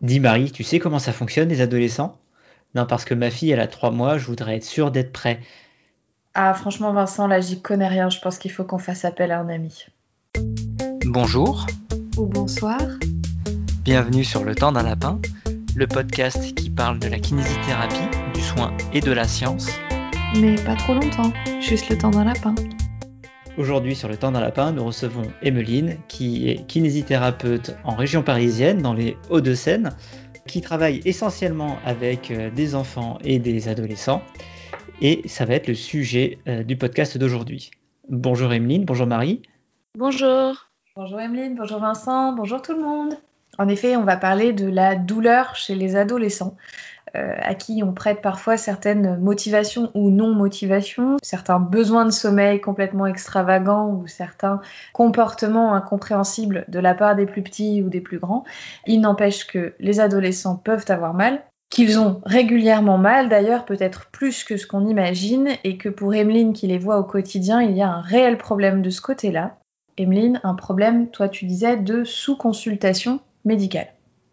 Dis Marie, tu sais comment ça fonctionne les adolescents? Non, parce que ma fille, elle a trois mois, je voudrais être sûre d'être prêt. Ah, franchement, Vincent, là, j'y connais rien. Je pense qu'il faut qu'on fasse appel à un ami. Bonjour. Ou bonsoir. Bienvenue sur Le Temps d'un Lapin, le podcast qui parle de la kinésithérapie, du soin et de la science. Mais pas trop longtemps, juste le temps d'un lapin. Aujourd'hui, sur le temps d'un lapin, nous recevons Emmeline, qui est kinésithérapeute en région parisienne, dans les Hauts-de-Seine, qui travaille essentiellement avec euh, des enfants et des adolescents. Et ça va être le sujet euh, du podcast d'aujourd'hui. Bonjour Emmeline, bonjour Marie. Bonjour. Bonjour Emeline, bonjour Vincent, bonjour tout le monde. En effet, on va parler de la douleur chez les adolescents. Euh, à qui on prête parfois certaines motivations ou non-motivations, certains besoins de sommeil complètement extravagants ou certains comportements incompréhensibles de la part des plus petits ou des plus grands. Il n'empêche que les adolescents peuvent avoir mal, qu'ils ont régulièrement mal d'ailleurs, peut-être plus que ce qu'on imagine, et que pour Emeline qui les voit au quotidien, il y a un réel problème de ce côté-là. Emeline, un problème, toi tu disais, de sous-consultation médicale.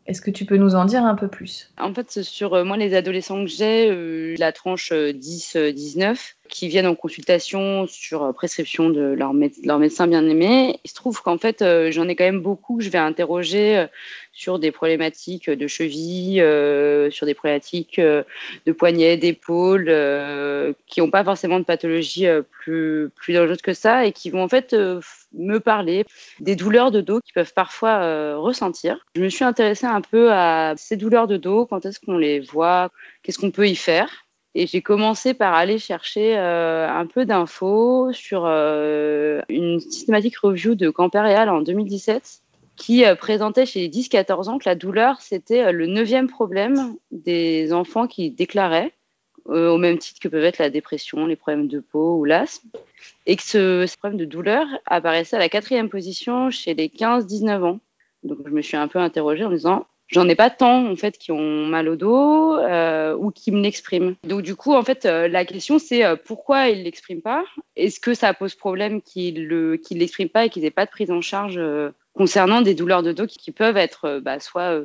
Est-ce que tu peux nous en dire un peu plus? En fait, sur euh, moi, les adolescents que j'ai, euh, la tranche 10-19, euh, qui viennent en consultation sur prescription de leur, médecin bien-aimé, il se trouve qu'en fait, j'en ai quand même beaucoup que je vais interroger sur des problématiques de cheville, sur des problématiques de poignets, d'épaules, qui n'ont pas forcément de pathologie plus, dangereuse que ça et qui vont en fait me parler des douleurs de dos qu'ils peuvent parfois euh, ressentir. Je me suis intéressée un peu à ces douleurs de dos, quand est-ce qu'on les voit, qu'est-ce qu'on peut y faire. Et j'ai commencé par aller chercher euh, un peu d'infos sur euh, une systématique review de Campérial en 2017 qui présentait chez les 10-14 ans que la douleur, c'était le neuvième problème des enfants qui déclaraient euh, au même titre que peuvent être la dépression, les problèmes de peau ou l'asthme, et que ce, ce, problème de douleur apparaissait à la quatrième position chez les 15-19 ans. Donc je me suis un peu interrogée en me disant, j'en ai pas tant en fait qui ont mal au dos euh, ou qui me l'expriment. Donc du coup en fait euh, la question c'est euh, pourquoi ils l'expriment pas? Est-ce que ça pose problème qu'ils le qu'ils l'expriment pas et qu'ils aient pas de prise en charge concernant des douleurs de dos qui, peuvent être bah, soit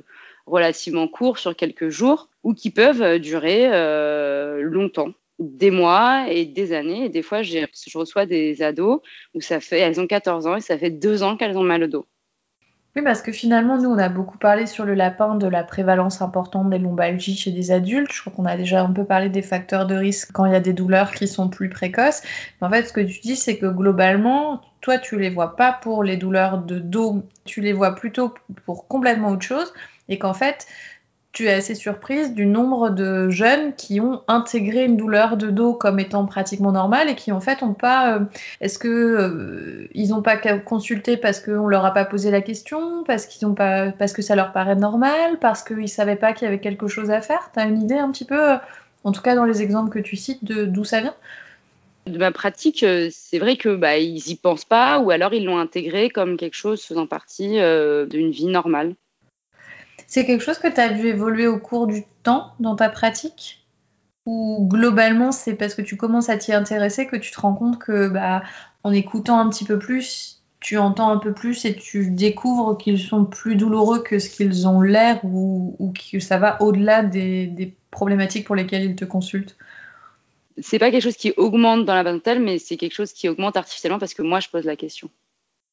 relativement courts sur quelques jours ou qui peuvent durer longtemps des mois et des années? Et des fois, je reçois des ados où ça fait, elles ont 14 ans et ça fait deux ans qu'elles ont mal au dos. Oui, parce que finalement, nous, on a beaucoup parlé sur le lapin de la prévalence importante des lombalgies chez des adultes. Je crois qu'on a déjà un peu parlé des facteurs de risque quand il y a des douleurs qui sont plus précoces. Mais en fait, ce que tu dis, c'est que globalement, toi, tu les vois pas pour les douleurs de dos, tu les vois plutôt pour complètement autre chose et qu'en fait, tu es assez surprise du nombre de jeunes qui ont intégré une douleur de dos comme étant pratiquement normale et qui en fait ont pas. Euh, est-ce que euh, ils n'ont pas consulté parce qu'on leur a pas posé la question, parce qu'ils pas, parce que ça leur paraît normal, parce qu'ils savaient pas qu'il y avait quelque chose à faire? Tu as une idée un petit peu, euh, en tout cas dans les exemples que tu cites, d'où ça vient? De ma pratique, c'est vrai que bah, ils y pensent pas, ou alors ils l'ont intégré comme quelque chose faisant partie d'une vie normale. C'est quelque chose que tu as vu évoluer au cours du temps dans ta pratique? Ou globalement, c'est parce que tu commences à t'y intéresser que tu te rends compte que, bah, en écoutant un petit peu plus, tu entends un peu plus et tu découvres qu'ils sont plus douloureux que ce qu'ils ont l'air ou, que ça va au-delà des, problématiques pour lesquelles ils te consultent C'est pas quelque chose qui augmente dans la vingtaine, mais c'est quelque chose qui augmente artificiellement parce que moi, je pose la question.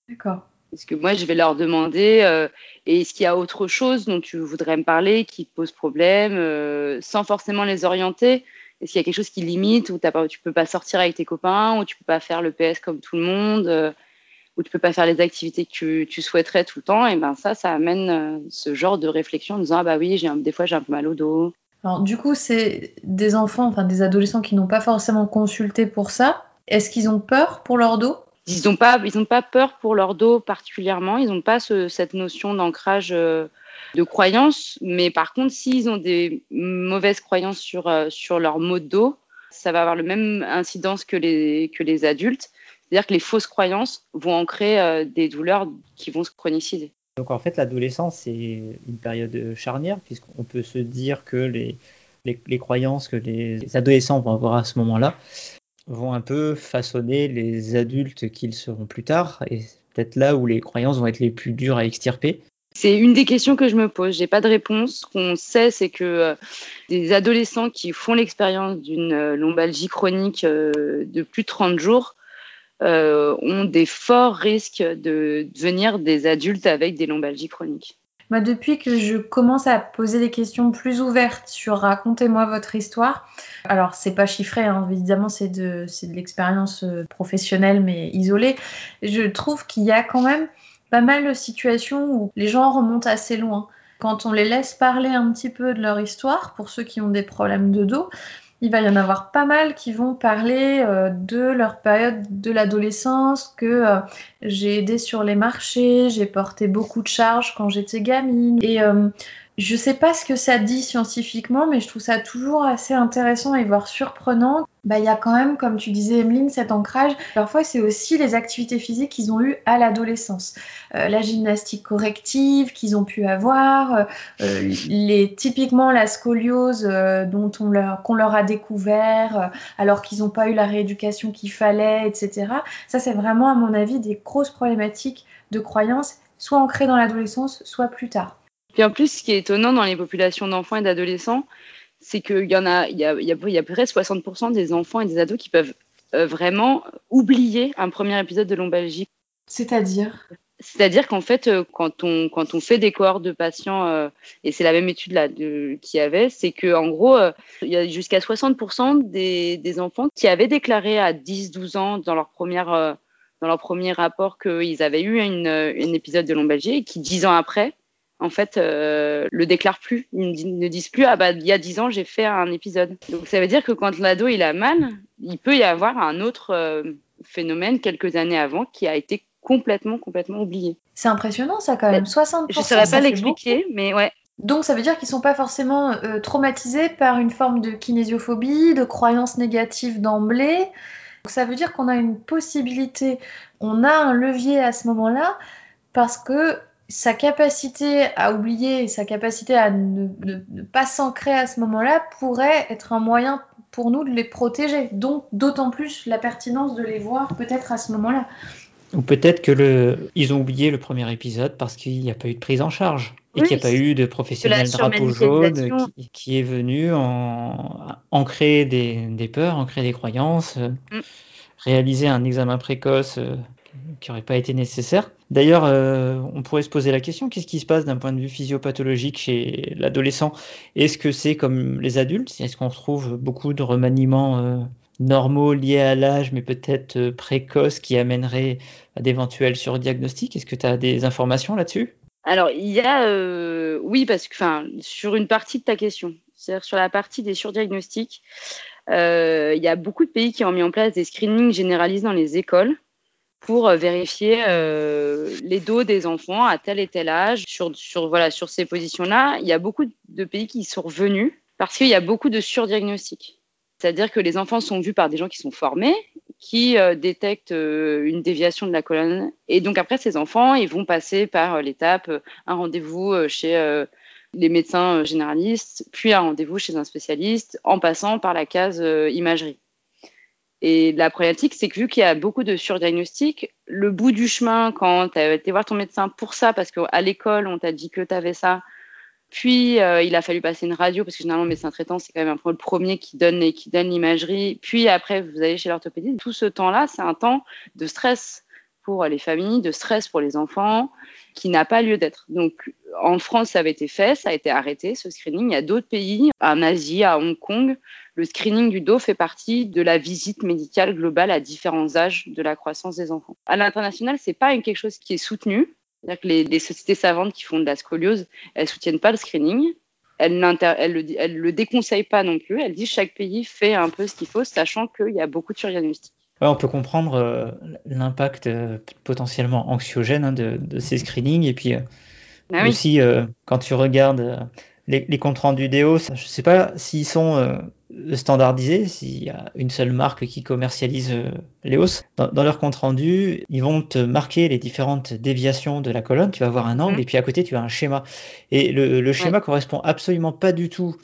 D'accord. Parce que moi, je vais leur demander euh, est-ce qu'il y a autre chose dont tu voudrais me parler qui te pose problème, euh, sans forcément les orienter? Est-ce qu'il y a quelque chose qui limite, où pas, tu peux pas sortir avec tes copains, ou tu peux pas faire le PS comme tout le monde, euh, ou tu peux pas faire les activités que tu, souhaiterais tout le temps? Et ben ça, ça amène euh, ce genre de réflexion en disant ah bah oui, des fois j'ai un peu mal au dos. Alors du coup, c'est des enfants, enfin des adolescents qui n'ont pas forcément consulté pour ça. Est-ce qu'ils ont peur pour leur dos? Ils n'ont pas, peur pour leur dos particulièrement. Ils n'ont pas ce, cette notion d'ancrage euh, de croyance. Mais par contre, s'ils ont des mauvaises croyances sur, euh, leur mot de dos, ça va avoir le même incidence que les, adultes. C'est-à-dire que les fausses croyances vont ancrer euh, des douleurs qui vont se chroniciser. Donc en fait, l'adolescence, c'est une période charnière, puisqu'on peut se dire que les croyances que les adolescents vont avoir à ce moment-là vont un peu façonner les adultes qu'ils seront plus tard, et peut-être là où les croyances vont être les plus dures à extirper. C'est une des questions que je me pose. J'ai pas de réponse. Ce qu'on sait, c'est que euh, des adolescents qui font l'expérience d'une euh, lombalgie chronique euh, de plus de 30 jours ont des forts risques de devenir des adultes avec des lombalgies chroniques. Moi, depuis que je commence à poser des questions plus ouvertes sur racontez-moi votre histoire, alors c'est pas chiffré, hein, évidemment c'est de, de l'expérience professionnelle mais isolée, je trouve qu'il y a quand même pas mal de situations où les gens remontent assez loin. Quand on les laisse parler un petit peu de leur histoire, pour ceux qui ont des problèmes de dos, il va y en avoir pas mal qui vont parler euh, de leur période de l'adolescence, que euh, j'ai aidé sur les marchés, j'ai porté beaucoup de charges quand j'étais gamine. Et euh, je sais pas ce que ça dit scientifiquement, mais je trouve ça toujours assez intéressant et voire surprenant. Bah, il y a quand même, comme tu disais, Emeline, cet ancrage. Parfois, c'est aussi les activités physiques qu'ils ont eues à l'adolescence. Euh, la gymnastique corrective qu'ils ont pu avoir, euh, les, typiquement la scoliose euh, dont on leur, qu'on leur a découvert alors qu'ils n'ont pas eu la rééducation qu'il fallait, etc. Ça, c'est vraiment, à mon avis, des grosses problématiques de croyance, soit ancrées dans l'adolescence, soit plus tard. Puis en plus, ce qui est étonnant dans les populations d'enfants et d'adolescents, c'est qu'il y en a, il y a, il y a, près 60% des enfants et des ados qui peuvent euh, vraiment oublier un premier épisode de lombalgie. C'est-à-dire? C'est-à-dire qu'en fait, euh, quand on, quand on fait des cohortes de patients, euh, et c'est la même étude là qu'il y avait, c'est qu'en gros, il y a jusqu'à 60% des, des, enfants qui avaient déclaré à 10-12 ans dans leur, première, dans leur premier rapport qu'ils avaient eu une, un épisode de lombalgie et qui, 10 ans après, en fait, euh, le déclarent plus. Ils ne disent plus ah bah il y a dix ans j'ai fait un épisode. Donc ça veut dire que quand l'ado il a mal, il peut y avoir un autre euh, phénomène quelques années avant qui a été complètement complètement oublié. C'est impressionnant ça quand même. 60%. Je ne saurais pas l'expliquer, mais ouais. Donc ça veut dire qu'ils sont pas forcément euh, traumatisés par une forme de kinésiophobie, de croyances négatives d'emblée. Donc ça veut dire qu'on a une possibilité, on a un levier à ce moment-là parce que sa capacité à oublier et sa capacité à ne, pas s'ancrer à ce moment-là pourrait être un moyen pour nous de les protéger. Donc d'autant plus la pertinence de les voir peut-être à ce moment-là. Ou peut-être que le, ils ont oublié le premier épisode parce qu'il n'y a pas eu de prise en charge et qu'il n'y a pas eu de professionnel drapeau jaune qui, est venu en, ancrer des, des peurs, ancrer des croyances, mm. réaliser un examen précoce euh, qui n'aurait pas été nécessaire. D'ailleurs, euh, on pourrait se poser la question, qu'est-ce qui se passe d'un point de vue physiopathologique chez l'adolescent? Est-ce que c'est comme les adultes? Est-ce qu'on retrouve beaucoup de remaniements euh, normaux liés à l'âge, mais peut-être euh, précoces, qui amèneraient à d'éventuels surdiagnostics? Est-ce que tu as des informations là-dessus? Alors, il y a... oui, parce que sur une partie de ta question, c'est-à-dire sur la partie des surdiagnostics, il y a beaucoup de pays qui ont mis en place des screenings généralisés dans les écoles pour euh, vérifier euh, les dos des enfants à tel et tel âge. Sur, sur, voilà, sur ces positions-là, il y a beaucoup de pays qui sont revenus parce qu'il y a beaucoup de surdiagnostics. C'est-à-dire que les enfants sont vus par des gens qui sont formés, qui euh, détectent une déviation de la colonne. Et donc après, ces enfants, ils vont passer par l'étape, un rendez-vous chez les médecins généralistes, puis un rendez-vous chez un spécialiste, en passant par la case imagerie. Et la problématique, c'est que vu qu'il y a beaucoup de surdiagnostics, le bout du chemin, quand tu as été voir ton médecin pour ça, parce qu'à l'école, on t'a dit que tu avais ça, puis euh, il a fallu passer une radio, parce que généralement, le médecin traitant, c'est quand même un peu le premier qui donne, qui donne l'imagerie, puis après, vous allez chez l'orthopédiste. Tout ce temps-là, c'est un temps de stress pour les familles, de stress pour les enfants, qui n'a pas lieu d'être. Donc, en France, ça avait été fait, ça a été arrêté, ce screening. Il y a d'autres pays, en Asie, à Hong Kong, le screening du dos fait partie de la visite médicale globale à différents âges de la croissance des enfants. À l'international, c'est pas quelque chose qui est soutenu. C'est-à-dire que les, sociétés savantes qui font de la scoliose, elles soutiennent pas le screening. Elles, elles, le, elles le déconseillent pas non plus. Elles disent chaque pays fait un peu ce qu'il faut, sachant qu'il y a beaucoup de surdiagnostics. on peut comprendre euh, l'impact euh, potentiellement anxiogène hein, de, ces screenings. Et puis euh, ah aussi, quand tu regardes les, comptes rendus d'EOS, je ne sais pas s'ils sont standardisés, s'il y a une seule marque qui commercialise euh, l'EOS. Dans, dans, leur compte rendu, ils vont te marquer les différentes déviations de la colonne. Tu vas avoir un angle mmh. et puis à côté, tu as un schéma. Et le, schéma correspond absolument pas du tout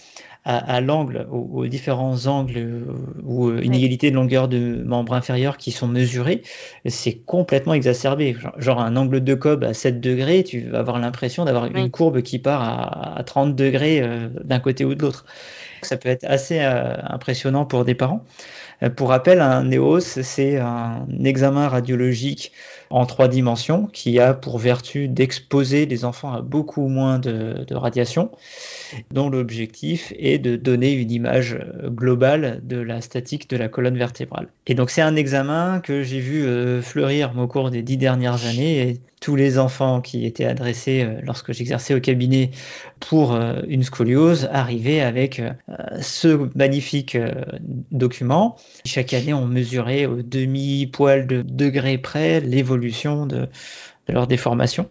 à, l'angle, aux, différents angles euh, ou euh, inégalités de longueur de membre inférieur qui sont mesurés, c'est complètement exacerbé. Genre, un angle de Cobb à 7 degrés, tu vas avoir l'impression d'avoir une courbe qui part à, 30 degrés euh, d'un côté ou de l'autre. Ça peut être assez impressionnant pour des parents. Pour rappel, un NEOS, c'est un examen radiologique en trois dimensions qui a pour vertu d'exposer les enfants à beaucoup moins de, radiation, dont l'objectif est de donner une image globale de la statique de la colonne vertébrale. Et donc c'est un examen que j'ai vu euh, fleurir au cours des dix dernières années tous les enfants qui étaient adressés euh, lorsque j'exerçais au cabinet pour euh, une scoliose arrivaient avec ce magnifique document. Chaque année, on mesurait au demi-poil de degré près l'évolution de, leur déformation.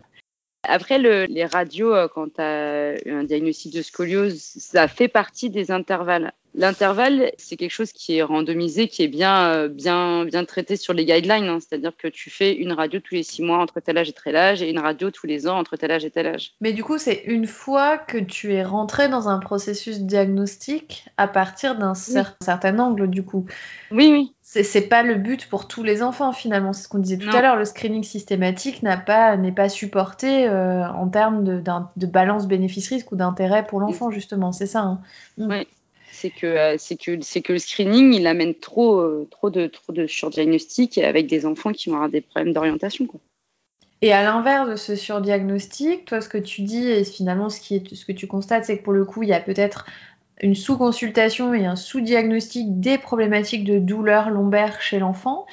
Après, les radios, euh, quand tu as un diagnostic de scoliose, ça fait partie des intervalles. L'intervalle, c'est quelque chose qui est randomisé, qui est bien, euh, bien, bien traité sur les guidelines. Hein. C'est-à-dire que tu fais une radio tous les six mois entre tel âge et tel âge et une radio tous les ans entre tel âge et tel âge. Mais du coup, c'est une fois que tu es rentré dans un processus diagnostique à partir d'un certain angle, du coup. Oui, oui c'est pas le but pour tous les enfants finalement. C'est ce qu'on disait tout à l'heure. Le screening systématique n'est pas, pas supporté euh, en termes de, de balance bénéfice-risque ou d'intérêt pour l'enfant justement. C'est ça. Hein. Mm. Oui. C'est que, euh, c'est que, c'est que le screening, il amène trop, euh, trop de, trop de surdiagnostic avec des enfants qui vont avoir des problèmes d'orientation. Et à l'inverse de ce surdiagnostic, toi, ce que tu dis et finalement ce, qui est, ce que tu constates, c'est que pour le coup, il y a peut-être une sous-consultation et un sous-diagnostic des problématiques de douleur lombaire chez l'enfant.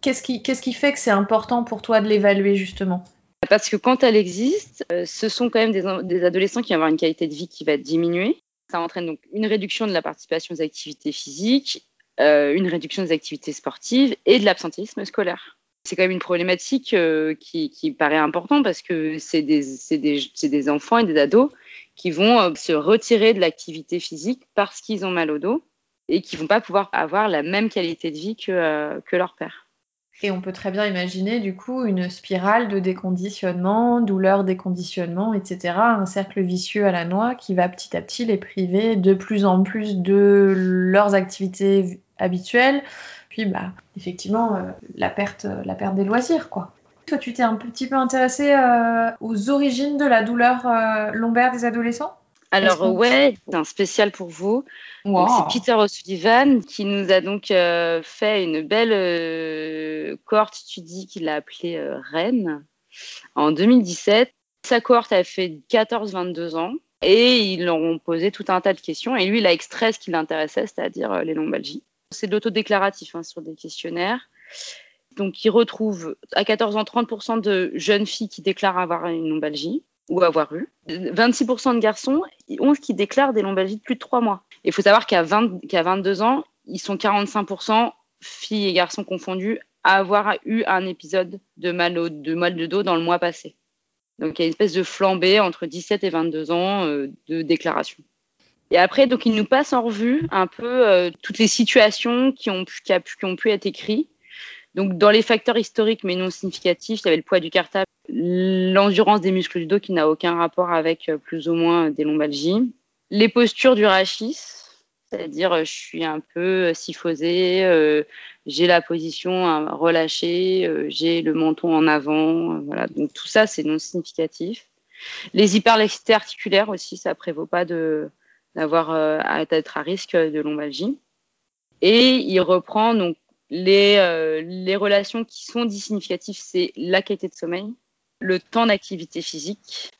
Qu'est-ce qui, qu'est-ce qui fait que c'est important pour toi de l'évaluer justement? Parce que quand elle existe, euh, ce sont quand même des, adolescents qui vont avoir une qualité de vie qui va diminuer. Ça entraîne donc une réduction de la participation aux activités physiques, euh, une réduction des activités sportives et de l'absentéisme scolaire. C'est quand même une problématique euh, qui, paraît importante parce que c'est des, enfants et des ados qui vont euh, se retirer de l'activité physique parce qu'ils ont mal au dos et qui vont pas pouvoir avoir la même qualité de vie que, que leur père. Et on peut très bien imaginer du coup une spirale de déconditionnement, douleur, déconditionnement, etc. Un cercle vicieux à la noix qui va petit à petit les priver de plus en plus de leurs activités habituelles. Puis bah effectivement euh, la perte, la perte des loisirs quoi. Toi, tu t'es un petit peu intéressé euh, aux origines de la douleur euh, lombaire des adolescents? Alors ouais, c'est un spécial pour vous. C'est Peter O'Sullivan qui nous a donc euh, fait une belle cohorte studie qu'il a appelée Rennes en 2017. Sa cohorte a fait 14-22 ans et ils leur ont posé tout un tas de questions et lui il a extrait ce qui l'intéressait, c'est-à-dire les lombalgies. C'est de l'autodéclaratif hein, sur des questionnaires. Donc, ils retrouvent à 14 ans 30% de jeunes filles qui déclarent avoir une lombalgie ou avoir eu. 26% de garçons, 11 qui déclarent des lombalgies de plus de 3 mois. Il faut savoir qu'à 22 ans, ils sont 45% filles et garçons confondus à avoir eu un épisode de mal, de mal de dos dans le mois passé. Donc il y a une espèce de flambée entre 17 et 22 ans euh, de déclaration. Et après, donc, il nous passe en revue un peu euh, toutes les situations qui ont, qui, qui ont pu être écrites donc, dans les facteurs historiques mais non significatifs, il y avait le poids du cartable, l'endurance des muscles du dos qui n'a aucun rapport avec euh, plus ou moins des lombalgies, les postures du rachis, c'est-à-dire euh, je suis un peu syphosée, euh, j'ai la position relâchée, j'ai le menton en avant, voilà. Donc tout ça c'est non significatif. Les hyperlaxités articulaires aussi, ça prévaut pas de d'avoir à être à risque de lombalgie. Et il reprend donc les, euh, les relations qui sont significatives, c'est la qualité de sommeil, le temps d'activité physique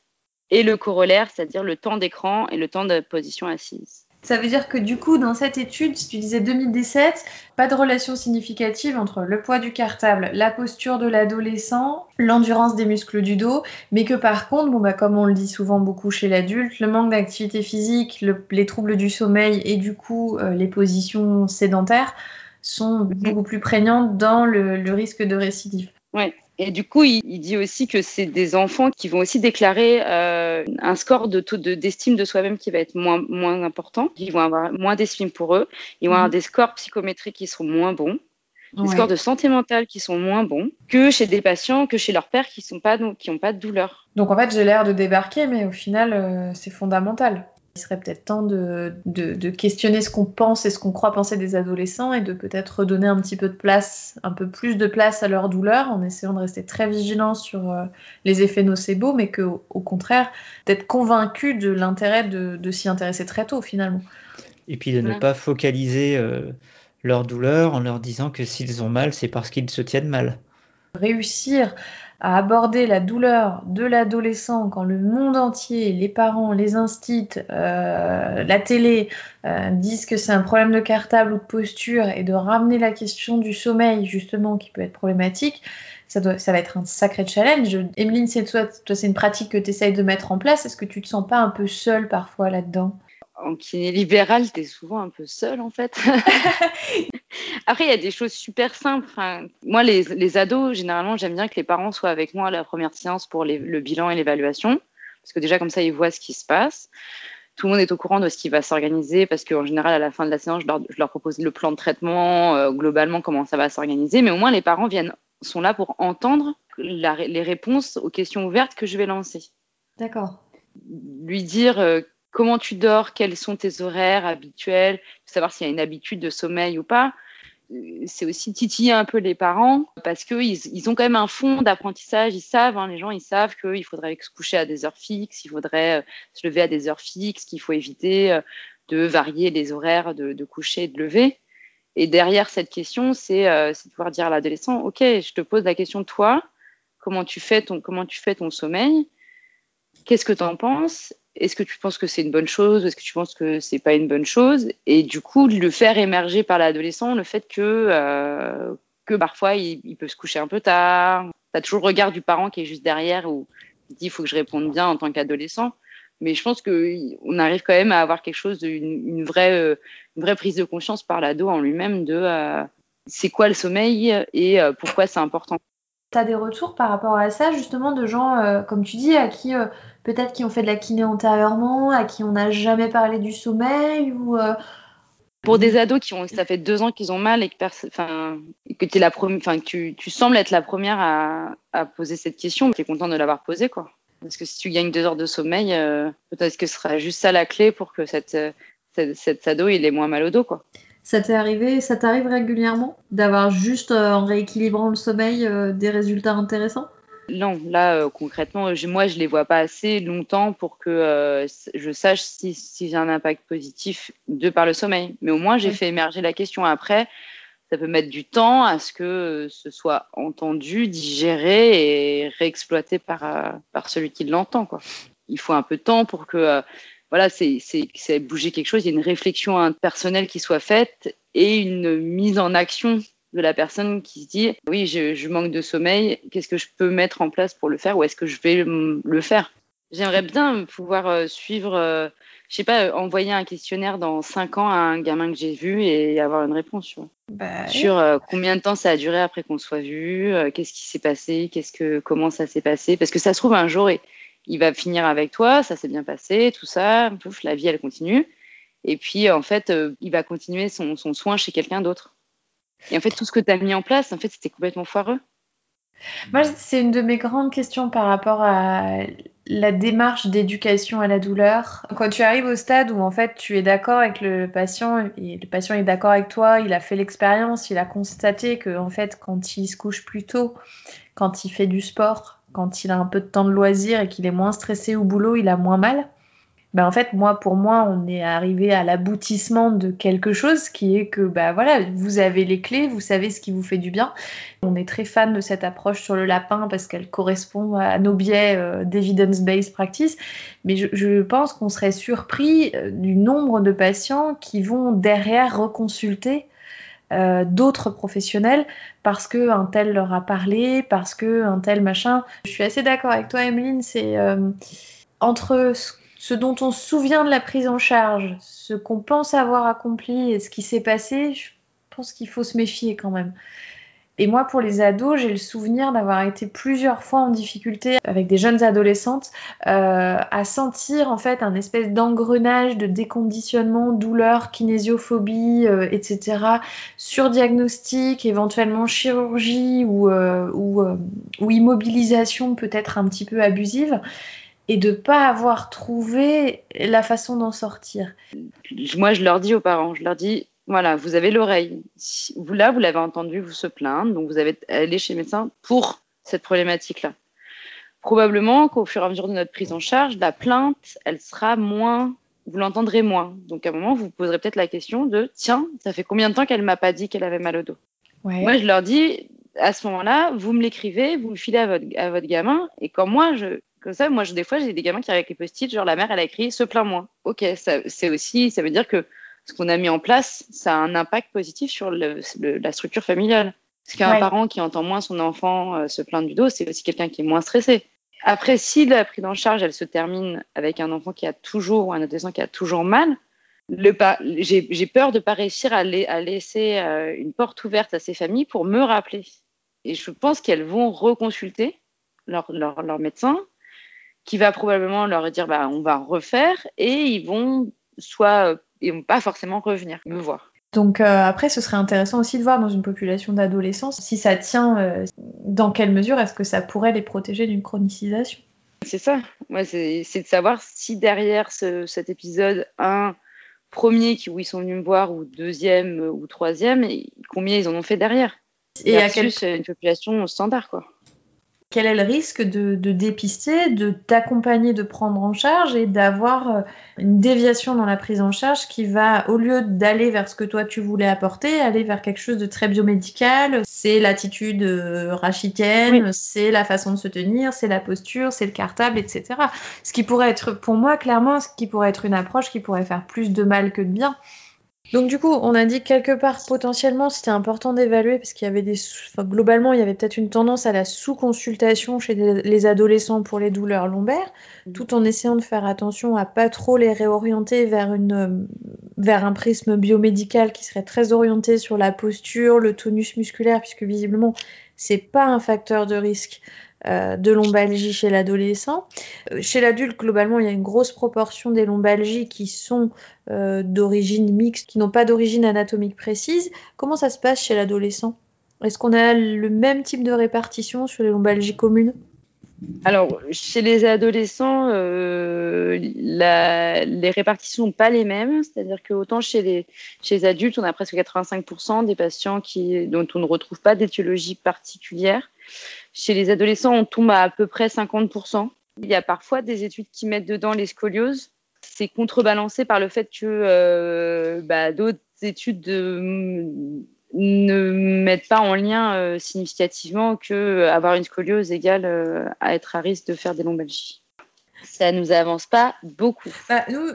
et le corollaire, c'est-à-dire le temps d'écran et le temps de position assise. Ça veut dire que du coup, dans cette étude, si tu disais 2017, pas de relation significative entre le poids du cartable, la posture de l'adolescent, l'endurance des muscles du dos, mais que par contre, bon bah, comme on le dit souvent beaucoup chez l'adulte, le manque d'activité physique, les troubles du sommeil et du coup euh, les positions sédentaires sont beaucoup plus prégnantes dans le, risque de récidive. Ouais. Et du coup, il, dit aussi que c'est des enfants qui vont aussi déclarer euh, un score de taux d'estime de, soi-même qui va être moins, moins important. Ils vont avoir moins d'estime pour eux. Ils vont avoir mhm. des scores psychométriques qui seront moins bons. Des scores de santé mentale qui sont moins bons que chez des patients, que chez leurs pères qui n'ont pas, qui pas de douleur. Donc en fait, j'ai l'air de débarquer, mais au final, euh, c'est fondamental. Il serait peut-être temps de, de, questionner ce qu'on pense et ce qu'on croit penser des adolescents et de peut-être redonner un petit peu de place, un peu plus de place à leur douleur en essayant de rester très vigilant sur euh, les effets nocebo, mais qu'au au contraire, d'être convaincu de l'intérêt de, de s'y intéresser très tôt finalement. Et puis de ne pas focaliser euh, leur douleur en leur disant que s'ils ont mal, c'est parce qu'ils se tiennent mal. Réussir à aborder la douleur de l'adolescent quand le monde entier, les parents, les instits, euh, la télé euh, disent que c'est un problème de cartable ou de posture et de ramener la question du sommeil justement qui peut être problématique, ça, doit, ça va être un sacré challenge. Emeline, c'est toi, toi c'est une pratique que tu essayes de mettre en place. Est-ce que tu te sens pas un peu seule parfois là-dedans? En kiné libéral, tu es souvent un peu seule en fait. Après, il y a des choses super simples. Enfin, moi, les, les, ados, généralement, j'aime bien que les parents soient avec moi à la première séance pour le bilan et l'évaluation. Parce que déjà, comme ça, ils voient ce qui se passe. Tout le monde est au courant de ce qui va s'organiser parce qu'en général, à la fin de la séance, je leur, je leur propose le plan de traitement, euh, globalement, comment ça va s'organiser. Mais au moins, les parents viennent, sont là pour entendre la, les réponses aux questions ouvertes que je vais lancer. D'accord. Lui dire euh, comment tu dors, quels sont tes horaires habituels, savoir s'il y a une habitude de sommeil ou pas. Euh, c'est aussi titiller un peu les parents parce qu'ils ils ont quand même un fond d'apprentissage. Ils savent, hein, les gens, ils savent qu'il faudrait se coucher à des heures fixes, il faudrait euh, se lever à des heures fixes, qu'il faut éviter euh, de varier les horaires de, coucher et de lever. Et derrière cette question, c'est de pouvoir dire à l'adolescent, OK, je te pose la question de toi, comment tu fais ton, comment tu fais ton sommeil, qu'est-ce que tu en penses? Est-ce que tu penses que c'est une bonne chose ou est-ce que tu penses que c'est pas une bonne chose? Et du coup, le faire émerger par l'adolescent, le fait que, euh, que parfois il, peut se coucher un peu tard. Tu as toujours le regard du parent qui est juste derrière où il dit il faut que je réponde bien en tant qu'adolescent. Mais je pense qu'on arrive quand même à avoir quelque chose, d'une une vraie, euh, une vraie prise de conscience par l'ado en lui-même de euh, c'est quoi le sommeil et pourquoi c'est important. Tu as des retours par rapport à ça, justement, de gens, comme tu dis, à qui peut-être qui ont fait de la kiné antérieurement, à qui on n'a jamais parlé du sommeil ou euh, pour des ados qui ont, ça fait deux ans qu'ils ont mal et que, enfin, que, es la enfin, tu, tu, sembles être la première à, à poser cette question, tu es content de l'avoir posée, quoi. Parce que si tu gagnes deux heures de sommeil, euh, peut-être que ce sera juste ça la clé pour que cette, cette, cette ado il ait moins mal au dos, quoi. Ça t'est arrivé, ça t'arrive régulièrement d'avoir juste euh, en rééquilibrant le sommeil des résultats intéressants? Non, là euh, concrètement, moi je les vois pas assez longtemps pour que euh, je sache si, si j'ai un impact positif de par le sommeil. Mais au moins j'ai fait émerger la question. Après, ça peut mettre du temps à ce que ce soit entendu, digéré et réexploité par, euh, par celui qui l'entend. Quoi. Il faut un peu de temps pour que voilà, c'est, bouger quelque chose. Il y a une réflexion personnelle qui soit faite et une mise en action de la personne qui se dit oui, je, manque de sommeil, qu'est-ce que je peux mettre en place pour le faire ou est-ce que je vais le faire? J'aimerais bien pouvoir euh, suivre, euh, je sais pas, envoyer un questionnaire dans 5 ans à un gamin que j'ai vu et avoir une réponse sur, bah sur euh, combien de temps ça a duré après qu'on soit vu, qu'est-ce qui s'est passé, qu'est-ce que, comment ça s'est passé? Parce que ça se trouve un jour, il va finir avec toi, ça s'est bien passé, tout ça, pouf, la vie elle continue. Et puis en fait, il va continuer son soin chez quelqu'un d'autre. Et en fait, tout ce que tu as mis en place, en fait, c'était complètement foireux. Moi, c'est une de mes grandes questions par rapport à la démarche d'éducation à la douleur. Quand tu arrives au stade où en fait tu es d'accord avec le patient et le patient est d'accord avec toi, il a fait l'expérience, il a constaté que en fait quand il se couche plus tôt, quand il fait du sport, quand il a un peu de temps de loisir et qu'il est moins stressé au boulot, il a moins mal. Ben, en fait, moi, pour moi, on est arrivé à l'aboutissement de quelque chose qui est que, bah voilà, vous avez les clés, vous savez ce qui vous fait du bien. On est très fan de cette approche sur le lapin parce qu'elle correspond à nos biais euh, d'evidence-based practice. Mais je, pense qu'on serait surpris euh, du nombre de patients qui vont derrière reconsulter euh, d'autres professionnels parce que un tel leur a parlé, parce que un tel machin. Je suis assez d'accord avec toi, Emeline. C'est entre ce ce dont on se souvient de la prise en charge, ce qu'on pense avoir accompli et ce qui s'est passé, je pense qu'il faut se méfier quand même. Et moi, pour les ados, j'ai le souvenir d'avoir été plusieurs fois en difficulté avec des jeunes adolescentes euh, à sentir en fait un espèce d'engrenage de déconditionnement, douleur, kinésiophobie, euh, etc. Sur diagnostic, éventuellement chirurgie ou, euh, ou, ou immobilisation peut-être un petit peu abusive et de pas avoir trouvé la façon d'en sortir. Moi, je leur dis aux parents, je leur dis, voilà, vous avez l'oreille. Vous là, vous l'avez entendu vous se plaindre, donc vous avez allé chez le médecin pour cette problématique-là. Probablement qu'au fur et à mesure de notre prise en charge, la plainte, elle sera moins, vous l'entendrez moins. Donc à un moment, vous vous poserez peut-être la question de, tiens, ça fait combien de temps qu'elle m'a pas dit qu'elle avait mal au dos? Moi, je leur dis, à ce moment-là, vous me l'écrivez, vous le filez à votre, à votre gamin, et quand moi, je, comme ça, moi, je, des fois, j'ai des gamins qui arrivent avec les post-it, genre la mère, elle a écrit se plaint moins. Ok, ça, c'est aussi, ça veut dire que ce qu'on a mis en place, ça a un impact positif sur le, la structure familiale. Parce qu'un parent qui entend moins son enfant euh, se plaindre du dos, c'est aussi quelqu'un qui est moins stressé. Après, si la prise en charge, elle se termine avec un enfant qui a toujours ou un adolescent qui a toujours mal, j'ai peur de ne pas réussir à, à laisser euh, une porte ouverte à ces familles pour me rappeler. Et je pense qu'elles vont reconsulter leur, leur, leur, médecin, qui va probablement leur dire bah, on va refaire, et ils vont soit, ils vont pas forcément revenir me voir. Donc euh, après, ce serait intéressant aussi de voir dans une population d'adolescents si ça tient, euh, dans quelle mesure est-ce que ça pourrait les protéger d'une chronicisation? C'est ça, Moi, c'est de savoir si derrière cet épisode, un premier qui, où ils sont venus me voir, ou deuxième ou troisième, et combien ils en ont fait derrière. Et à quelle... une population standard, quoi quel est le risque de, dépister, de t'accompagner, de prendre en charge et d'avoir euh, une déviation dans la prise en charge qui va, au lieu d'aller vers ce que toi tu voulais apporter, aller vers quelque chose de très biomédical. C'est l'attitude euh, rachitienne, c'est la façon de se tenir, c'est la posture, c'est le cartable, etc. Ce qui pourrait être, pour moi, clairement, ce qui pourrait être une approche qui pourrait faire plus de mal que de bien. Donc du coup, on a dit quelque part potentiellement c'était important d'évaluer parce qu'il y avait des globalement il y avait peut-être une tendance à la sous-consultation chez les adolescents pour les douleurs lombaires, mmh. tout en essayant de faire attention à pas trop les réorienter vers une euh, vers un prisme biomédical qui serait très orienté sur la posture, le tonus musculaire puisque visiblement c'est pas un facteur de risque euh, de lombalgie chez l'adolescent. Euh, chez l'adulte, globalement, il y a une grosse proportion des lombalgies qui sont euh, d'origine mixte, qui n'ont pas d'origine anatomique précise. Comment ça se passe chez l'adolescent? Est-ce qu'on a le même type de répartition sur les lombalgies communes? Alors, chez les adolescents, les répartitions ne sont pas les mêmes. C'est-à-dire que autant chez les, adultes, on a presque 85% des patients dont on ne retrouve pas d'étiologie particulière. Chez les adolescents, on tombe à à peu près 50%. Il y a parfois des études qui mettent dedans les scolioses. C'est contrebalancé par le fait que euh, bah, d'autres études ne mettent pas en lien euh, significativement que euh, avoir une scoliose égale à être à risque de faire des lombalgies ça nous avance pas beaucoup. Bah, nous,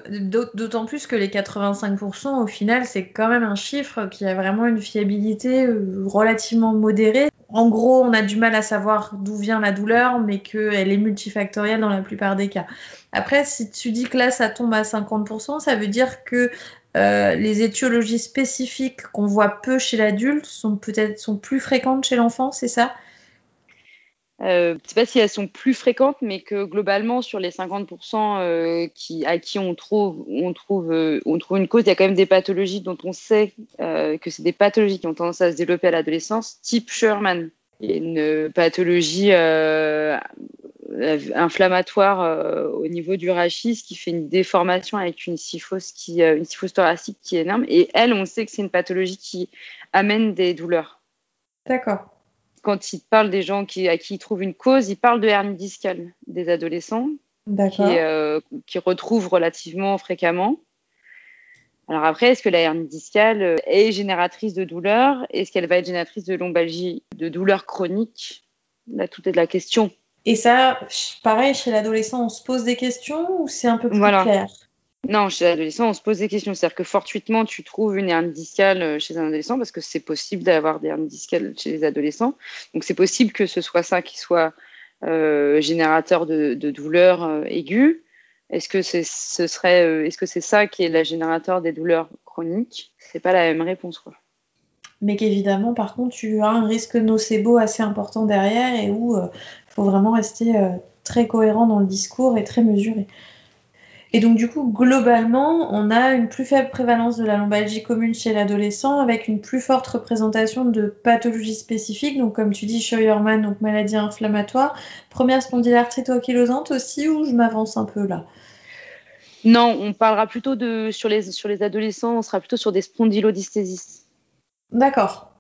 d'autant plus que les 85%, au final, c'est quand même un chiffre qui a vraiment une fiabilité relativement modérée. En gros, on a du mal à savoir d'où vient la douleur, mais qu'elle est multifactorielle dans la plupart des cas. Après, si tu dis que là, ça tombe à 50%, ça veut dire que euh, les étiologies spécifiques qu'on voit peu chez l'adulte sont peut-être plus fréquentes chez l'enfant, c'est ça? Euh, je ne sais pas si elles sont plus fréquentes, mais que globalement, sur les 50% euh, à qui euh, on trouve une cause, il y a quand même des pathologies dont on sait que c'est des pathologies qui ont tendance à se développer à l'adolescence, type Sherman. Il y a une pathologie inflammatoire au niveau du rachis qui fait une déformation avec une syphose, une syphose thoracique qui est énorme. Et elle, on sait que c'est une pathologie qui amène des douleurs. D'accord quand il parle des gens qui, à qui ils trouvent une cause, il parle de hernie discale des adolescents qui, euh, qui, retrouvent relativement fréquemment. Alors après, est-ce que la hernie discale est génératrice de douleur Est-ce qu'elle va être génératrice de lombalgie, de douleur chronique Là, tout est de la question. Et ça, pareil, chez l'adolescent, on se pose des questions ou c'est un peu plus clair? Non, chez l'adolescent, on se pose des questions. C'est-à-dire que fortuitement, tu trouves une hernie discale euh, chez un adolescent parce que c'est possible d'avoir des hernies discales chez les adolescents. Donc, c'est possible que ce soit ça qui soit euh, générateur de, douleurs euh, aiguës. Est-ce que c'est ce serait, est-ce que c'est ça qui est le générateur des douleurs chroniques? C'est pas la même réponse, quoi. Mais qu'évidemment, par contre, tu as un risque nocebo assez important derrière et où il faut vraiment rester très cohérent dans le discours et très mesuré. Et donc du coup, globalement, on a une plus faible prévalence de la lombalgie commune chez l'adolescent avec une plus forte représentation de pathologies spécifiques, donc comme tu dis, Scheuermann, donc maladie inflammatoire, première spondylarthrite ankylosante aussi, ou je m'avance un peu là? Non, on parlera plutôt de sur les, sur les adolescents, on sera plutôt sur des spondylodysthésies. D'accord.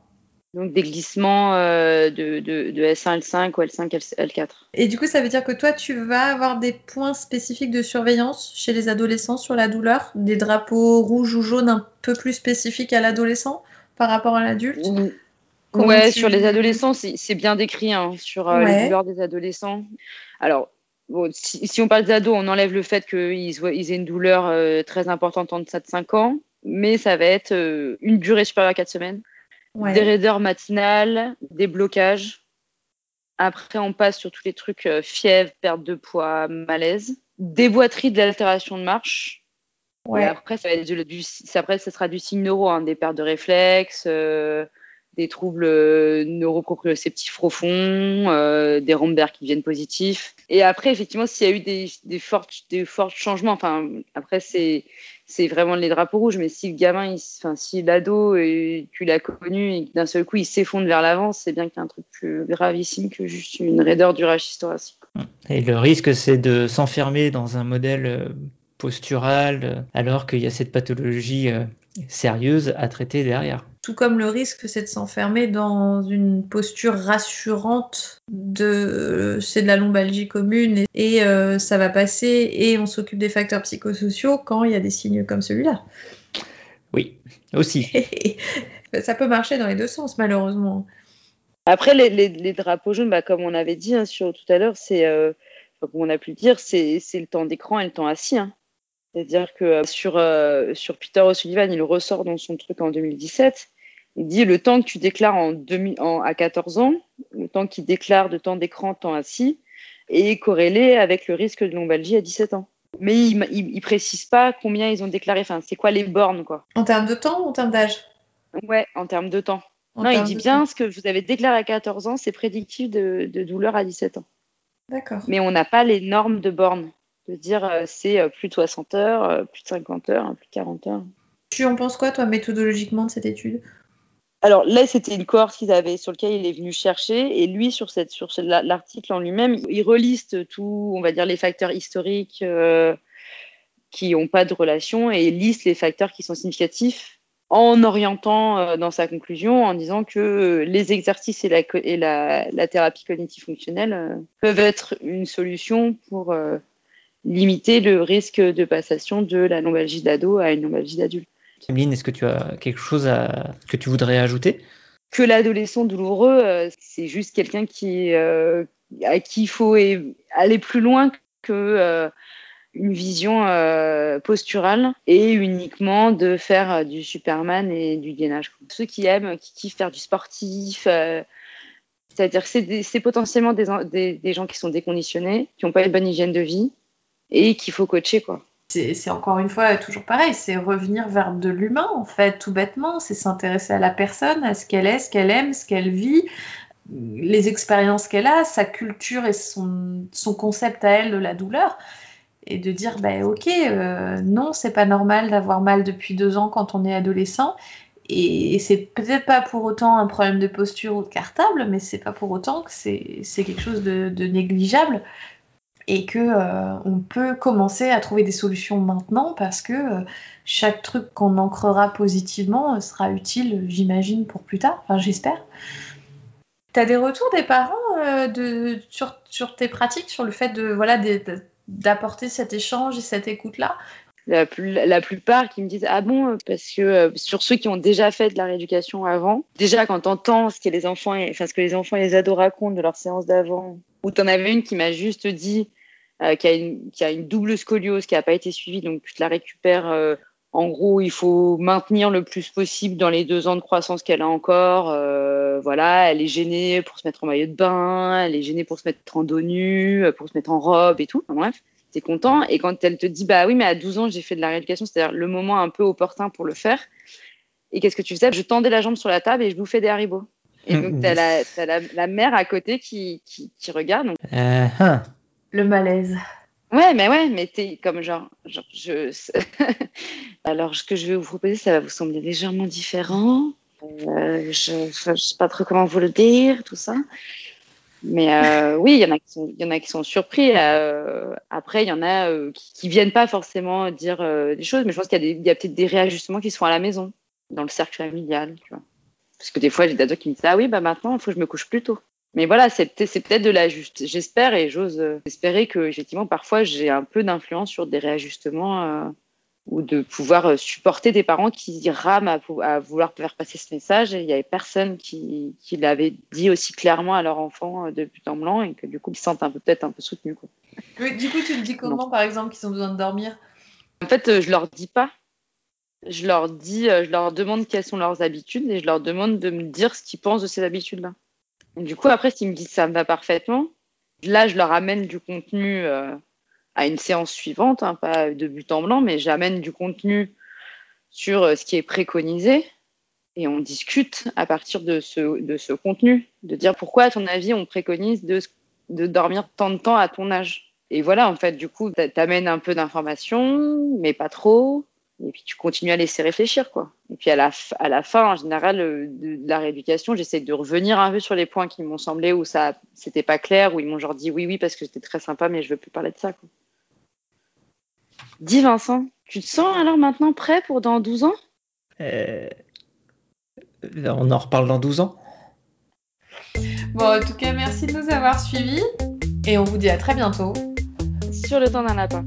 Donc des glissements euh, de, de, de, S1, L5 ou L5, L4. Et du coup, ça veut dire que toi, tu vas avoir des points spécifiques de surveillance chez les adolescents sur la douleur? Des drapeaux rouges ou jaunes un peu plus spécifiques à l'adolescent par rapport à l'adulte? Ouais, tu... sur les adolescents, c'est bien décrit hein, sur euh, ouais. les douleurs des adolescents. Alors, bon, si, si, on parle des ados, on enlève le fait qu'ils ils aient une douleur euh, très importante en deçà de 5 ans, mais ça va être euh, une durée supérieure à 4 semaines ouais. des raideurs matinales, des blocages. Après, on passe sur tous les trucs euh, fièvre, perte de poids, malaise, des boiteries de l'altération de marche. Ouais. Et après, ça va être du, du, après, ça sera du signe neuro, hein, des pertes de réflexes, euh, des troubles euh, neuroproprioceptifs profonds, euh, des rhombaires qui deviennent positifs. Et après, effectivement, s'il y a eu des, forts, changements, enfin, après, c'est vraiment les drapeaux rouges. Mais si le gamin, enfin, si l'ado, et tu l'as connu et d'un seul coup, il s'effondre vers l'avant, c'est bien qu'il y a un truc plus gravissime que juste une raideur du rachis thoracique. Et le risque, c'est de s'enfermer dans un modèle postural alors qu'il y a cette pathologie sérieuse à traiter derrière. Tout comme le risque, c'est de s'enfermer dans une posture rassurante de c'est de la lombalgie commune et, et euh, ça va passer et on s'occupe des facteurs psychosociaux quand il y a des signes comme celui-là. Oui, aussi. ça peut marcher dans les deux sens, malheureusement. Après, les, les, les drapeaux jaunes, bah, comme on avait dit hein, sur, tout à l'heure, c'est, euh, comme on a pu le dire, c'est le temps d'écran et le temps assis. Hein. C'est-à-dire que sur, euh, sur Peter O'Sullivan, il ressort dans son truc en 2017. Il dit le temps que tu déclares en 2000, en, à 14 ans, le temps qu'il déclare de temps d'écran, temps assis, est corrélé avec le risque de lombalgie à 17 ans. Mais il, il précise pas combien ils ont déclaré. Enfin, c'est quoi les bornes, quoi? En termes de temps ou en termes d'âge? Ouais, en termes de temps. En non, il dit bien temps. ce que vous avez déclaré à 14 ans, c'est prédictif de, de douleur à 17 ans. D'accord. Mais on n'a pas les normes de bornes de dire euh, c'est euh, plus de 60 heures, euh, plus de 50 heures, plus de 40 heures. Tu en penses quoi, toi, méthodologiquement, de cette étude? Alors là, c'était une cohorte qu'ils avaient, sur laquelle il est venu chercher, et lui, sur, cette, sur l'article en lui-même, il reliste tout, on va dire, les facteurs historiques euh, qui n'ont pas de relation, et il liste les facteurs qui sont significatifs en orientant euh, dans sa conclusion, en disant que les exercices et la, et la, la thérapie cognitive fonctionnelle euh, peuvent être une solution pour limiter le risque de passation de la lombalgie d'ado à une lombalgie d'adulte. Emeline, est-ce que tu as quelque chose à... que tu voudrais ajouter? Que l'adolescent douloureux, euh, c'est juste quelqu'un qui, euh, à qui il faut aller plus loin que euh, une vision euh, posturale et uniquement de faire du Superman et du gainage. Ceux qui aiment, qui kiffent faire du sportif, c'est-à-dire que c'est potentiellement des, des, des, gens qui sont déconditionnés, qui n'ont pas une bonne hygiène de vie et qu'il faut coacher, quoi. C'est encore une fois toujours pareil, c'est revenir vers de l'humain en fait, tout bêtement, c'est s'intéresser à la personne, à ce qu'elle est, ce qu'elle aime, ce qu'elle vit, les expériences qu'elle a, sa culture et son, concept à elle de la douleur, et de dire ben ok, euh, non, c'est pas normal d'avoir mal depuis deux ans quand on est adolescent, et, et c'est peut-être pas pour autant un problème de posture ou de cartable, mais c'est pas pour autant que c'est quelque chose de négligeable et que euh, on peut commencer à trouver des solutions maintenant parce que euh, chaque truc qu'on ancrera positivement sera utile, j'imagine, pour plus tard. Enfin, j'espère. Tu as des retours des parents euh, sur, sur, tes pratiques, sur le fait de voilà d'apporter cet échange et cette écoute là la, plupart qui me disent ah bon parce que euh, sur ceux qui ont déjà fait de la rééducation avant déjà quand t'entends ce que les enfants enfin ce que les enfants et les ados racontent de leur séance d'avant ou t'en avais une qui m'a juste dit euh, qui, a une, double scoliose qui n'a pas été suivie donc tu te la récupères euh, en gros il faut maintenir le plus possible dans les deux ans de croissance qu'elle a encore euh, voilà elle est gênée pour se mettre en maillot de bain elle est gênée pour se mettre en dos nu pour se mettre en robe et tout enfin, bref t'es content. Et quand elle te dit, bah oui, mais à 12 ans, j'ai fait de la rééducation, c'est-à-dire le moment un peu opportun pour le faire. Et qu'est-ce que tu faisais? Je tendais la jambe sur la table et je bouffais des haribots. Et donc, tu as, la, as la, la, mère à côté qui, qui, qui regarde. Donc... Uh -huh. Le malaise. Ouais, mais ouais, mais t'es comme genre, genre je. Alors, ce que je vais vous proposer, ça va vous sembler légèrement différent. Euh, je, je sais pas trop comment vous le dire, tout ça. Mais euh, oui, il y en a qui sont, il y en a qui sont surpris. Euh, après, il y en a euh, qui, qui viennent pas forcément dire euh, des choses, mais je pense qu'il y a, des- il y a peut-être des réajustements qui se font à la maison, dans le cercle familial, tu vois. Parce que des fois, j'ai des ados qui me disent ah oui, bah maintenant, il faut que je me couche plus tôt. Mais voilà, c'est peut-être de la juste. J'espère et j'ose euh, espérer que effectivement, parfois, j'ai un peu d'influence sur des réajustements euh, ou de pouvoir euh, supporter des parents qui rament à, à vouloir faire passer ce message et il y avait personne qui, qui l'avait dit aussi clairement à leur enfant de but en blanc et que du coup ils se sentent peut-être un peu soutenus quoi. Oui, du coup, tu le dis comment, par exemple, qu'ils ont besoin de dormir? En fait, je leur dis pas. Je leur dis, euh, je leur demande quelles sont leurs habitudes et je leur demande de me dire ce qu'ils pensent de ces habitudes-là. Du coup, après, s'ils me disent ça me va parfaitement, là, je leur amène du contenu euh, à une séance suivante, hein, pas de but en blanc, mais j'amène du contenu sur euh, ce qui est préconisé et on discute à partir de ce, contenu, de dire pourquoi, à ton avis, on préconise de, dormir tant de temps à ton âge. Et voilà, en fait, du coup, t'a- t'amènes un peu d'informations, mais pas trop. Et puis tu continues à laisser réfléchir, quoi. Et puis à la, à la fin, en général, euh, de, de la rééducation, j'essaie de revenir un peu sur les points qui m'ont semblé où ça c'était pas clair, où ils m'ont genre dit oui, oui, parce que c'était très sympa, mais je veux plus parler de ça, quoi. Dis Vincent, tu te sens alors maintenant prêt pour dans 12 ans? Euh, On en reparle dans 12 ans. Bon, en tout cas, merci de nous avoir suivis et on vous dit à très bientôt. sur le temps d'un lapin